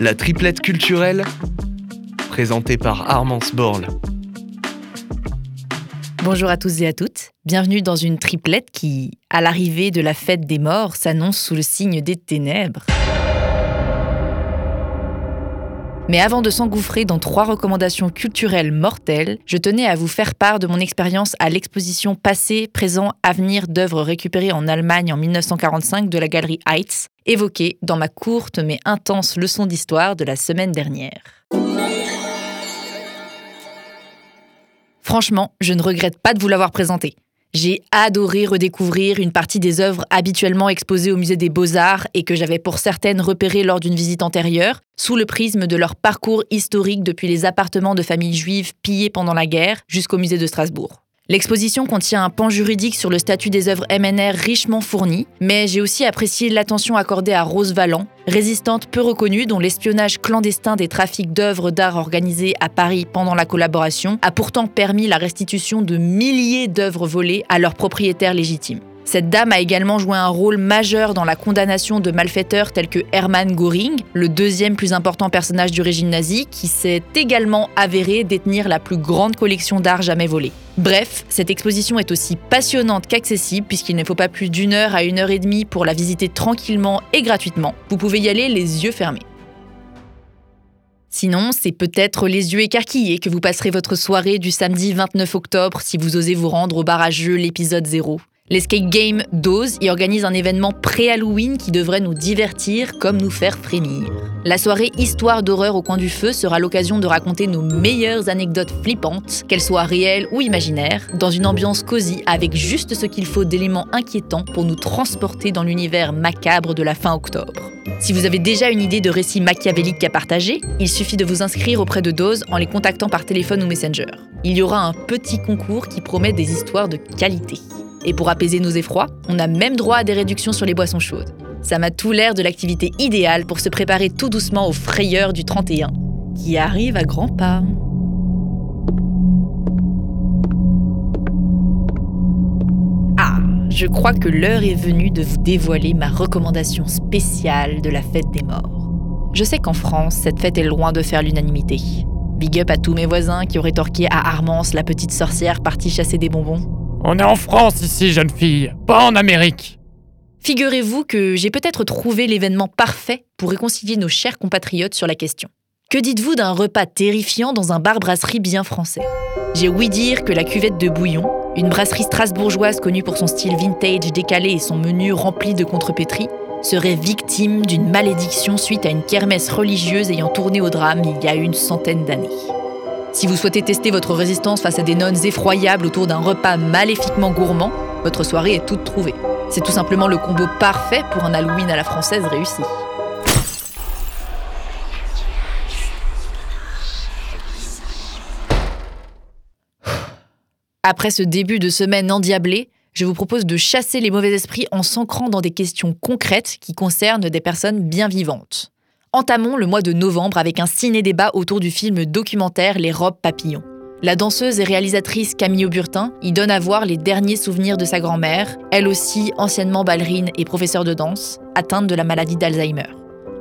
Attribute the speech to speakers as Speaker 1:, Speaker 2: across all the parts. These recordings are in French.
Speaker 1: La triplette culturelle, présentée par Armance Borle.
Speaker 2: Bonjour à tous et à toutes. Bienvenue dans une triplette qui, à l'arrivée de la fête des morts, s'annonce sous le signe des ténèbres. Mais avant de s'engouffrer dans trois recommandations culturelles mortelles, je tenais à vous faire part de mon expérience à l'exposition Passé, Présent, Avenir d'œuvres récupérées en Allemagne en 1945 de la galerie Heitz, évoquée dans ma courte mais intense leçon d'histoire de la semaine dernière. Franchement, je ne regrette pas de vous l'avoir présenté. J'ai adoré redécouvrir une partie des œuvres habituellement exposées au musée des beaux-arts et que j'avais pour certaines repérées lors d'une visite antérieure, sous le prisme de leur parcours historique depuis les appartements de familles juives pillés pendant la guerre jusqu'au musée de Strasbourg. L'exposition contient un pan juridique sur le statut des œuvres MNR richement fourni, mais j'ai aussi apprécié l'attention accordée à Rose Valland, résistante peu reconnue dont l'espionnage clandestin des trafics d'œuvres d'art organisés à Paris pendant la collaboration a pourtant permis la restitution de milliers d'œuvres volées à leurs propriétaires légitimes. Cette dame a également joué un rôle majeur dans la condamnation de malfaiteurs tels que Hermann Göring, le deuxième plus important personnage du régime nazi, qui s'est également avéré détenir la plus grande collection d'art jamais volée. Bref, cette exposition est aussi passionnante qu'accessible puisqu'il ne faut pas plus d'une heure à une heure et demie pour la visiter tranquillement et gratuitement. Vous pouvez y aller les yeux fermés. Sinon, c'est peut-être les yeux écarquillés que vous passerez votre soirée du samedi 29 octobre si vous osez vous rendre au bar à jeu l'épisode 0. L'escape game Dose y organise un événement pré-Halloween qui devrait nous divertir comme nous faire frémir. La soirée Histoire d'horreur au coin du feu sera l'occasion de raconter nos meilleures anecdotes flippantes, qu'elles soient réelles ou imaginaires, dans une ambiance cosy avec juste ce qu'il faut d'éléments inquiétants pour nous transporter dans l'univers macabre de la fin octobre. Si vous avez déjà une idée de récit machiavélique à partager, il suffit de vous inscrire auprès de Dose en les contactant par téléphone ou messenger. Il y aura un petit concours qui promet des histoires de qualité. Et pour apaiser nos effrois, on a même droit à des réductions sur les boissons chaudes. Ça m'a tout l'air de l'activité idéale pour se préparer tout doucement aux frayeurs du 31, qui arrive à grands pas. Ah, je crois que l'heure est venue de vous dévoiler ma recommandation spéciale de la fête des morts. Je sais qu'en France, cette fête est loin de faire l'unanimité. Big up à tous mes voisins qui auraient torqué à Armance la petite sorcière partie chasser des bonbons.
Speaker 3: On est en France ici, jeune fille, pas en Amérique.
Speaker 2: Figurez-vous que j'ai peut-être trouvé l'événement parfait pour réconcilier nos chers compatriotes sur la question. Que dites-vous d'un repas terrifiant dans un bar-brasserie bien français? J'ai ouï dire que la cuvette de bouillon, une brasserie strasbourgeoise connue pour son style vintage décalé et son menu rempli de contrepétries, serait victime d'une malédiction suite à une kermesse religieuse ayant tourné au drame il y a une centaine d'années. Si vous souhaitez tester votre résistance face à des nonnes effroyables autour d'un repas maléfiquement gourmand, votre soirée est toute trouvée. C'est tout simplement le combo parfait pour un Halloween à la française réussi. Après ce début de semaine endiablée, je vous propose de chasser les mauvais esprits en s'ancrant dans des questions concrètes qui concernent des personnes bien vivantes. Entamons le mois de novembre avec un ciné-débat autour du film documentaire Les robes papillons. La danseuse et réalisatrice Camille Auburtin y donne à voir les derniers souvenirs de sa grand-mère, elle aussi anciennement ballerine et professeure de danse, atteinte de la maladie d'Alzheimer.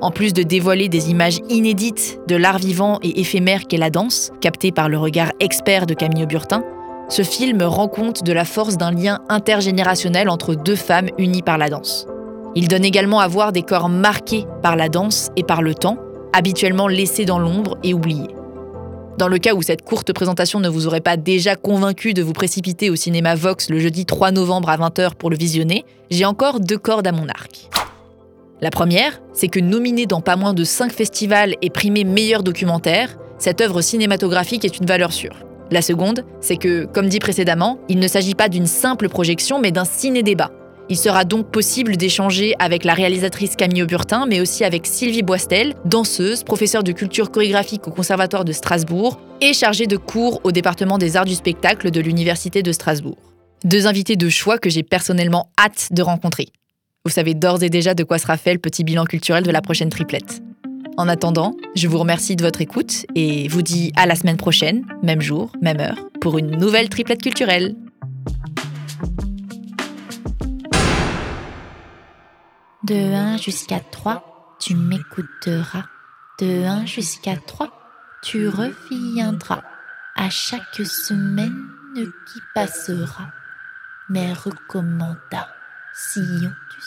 Speaker 2: En plus de dévoiler des images inédites de l'art vivant et éphémère qu'est la danse, captées par le regard expert de Camille Auburtin, ce film rend compte de la force d'un lien intergénérationnel entre deux femmes unies par la danse. Il donne également à voir des corps marqués par la danse et par le temps, habituellement laissés dans l'ombre et oubliés. Dans le cas où cette courte présentation ne vous aurait pas déjà convaincu de vous précipiter au cinéma Vox le jeudi 3 novembre à 20h pour le visionner, j'ai encore deux cordes à mon arc. La première, c'est que nominée dans pas moins de 5 festivals et primée meilleur documentaire, cette œuvre cinématographique est une valeur sûre. La seconde, c'est que, comme dit précédemment, il ne s'agit pas d'une simple projection mais d'un ciné-débat, il sera donc possible d'échanger avec la réalisatrice Camille Auburtin, mais aussi avec Sylvie Boistel, danseuse, professeure de culture chorégraphique au Conservatoire de Strasbourg et chargée de cours au département des arts du spectacle de l'Université de Strasbourg. Deux invités de choix que j'ai personnellement hâte de rencontrer. Vous savez d'ores et déjà de quoi sera fait le petit bilan culturel de la prochaine triplette. En attendant, je vous remercie de votre écoute et vous dis à la semaine prochaine, même jour, même heure, pour une nouvelle triplette culturelle.
Speaker 4: De 1 jusqu'à 3, tu m'écouteras.
Speaker 2: De 1 jusqu'à 3, tu reviendras à chaque semaine qui passera. Mes recommandations, tu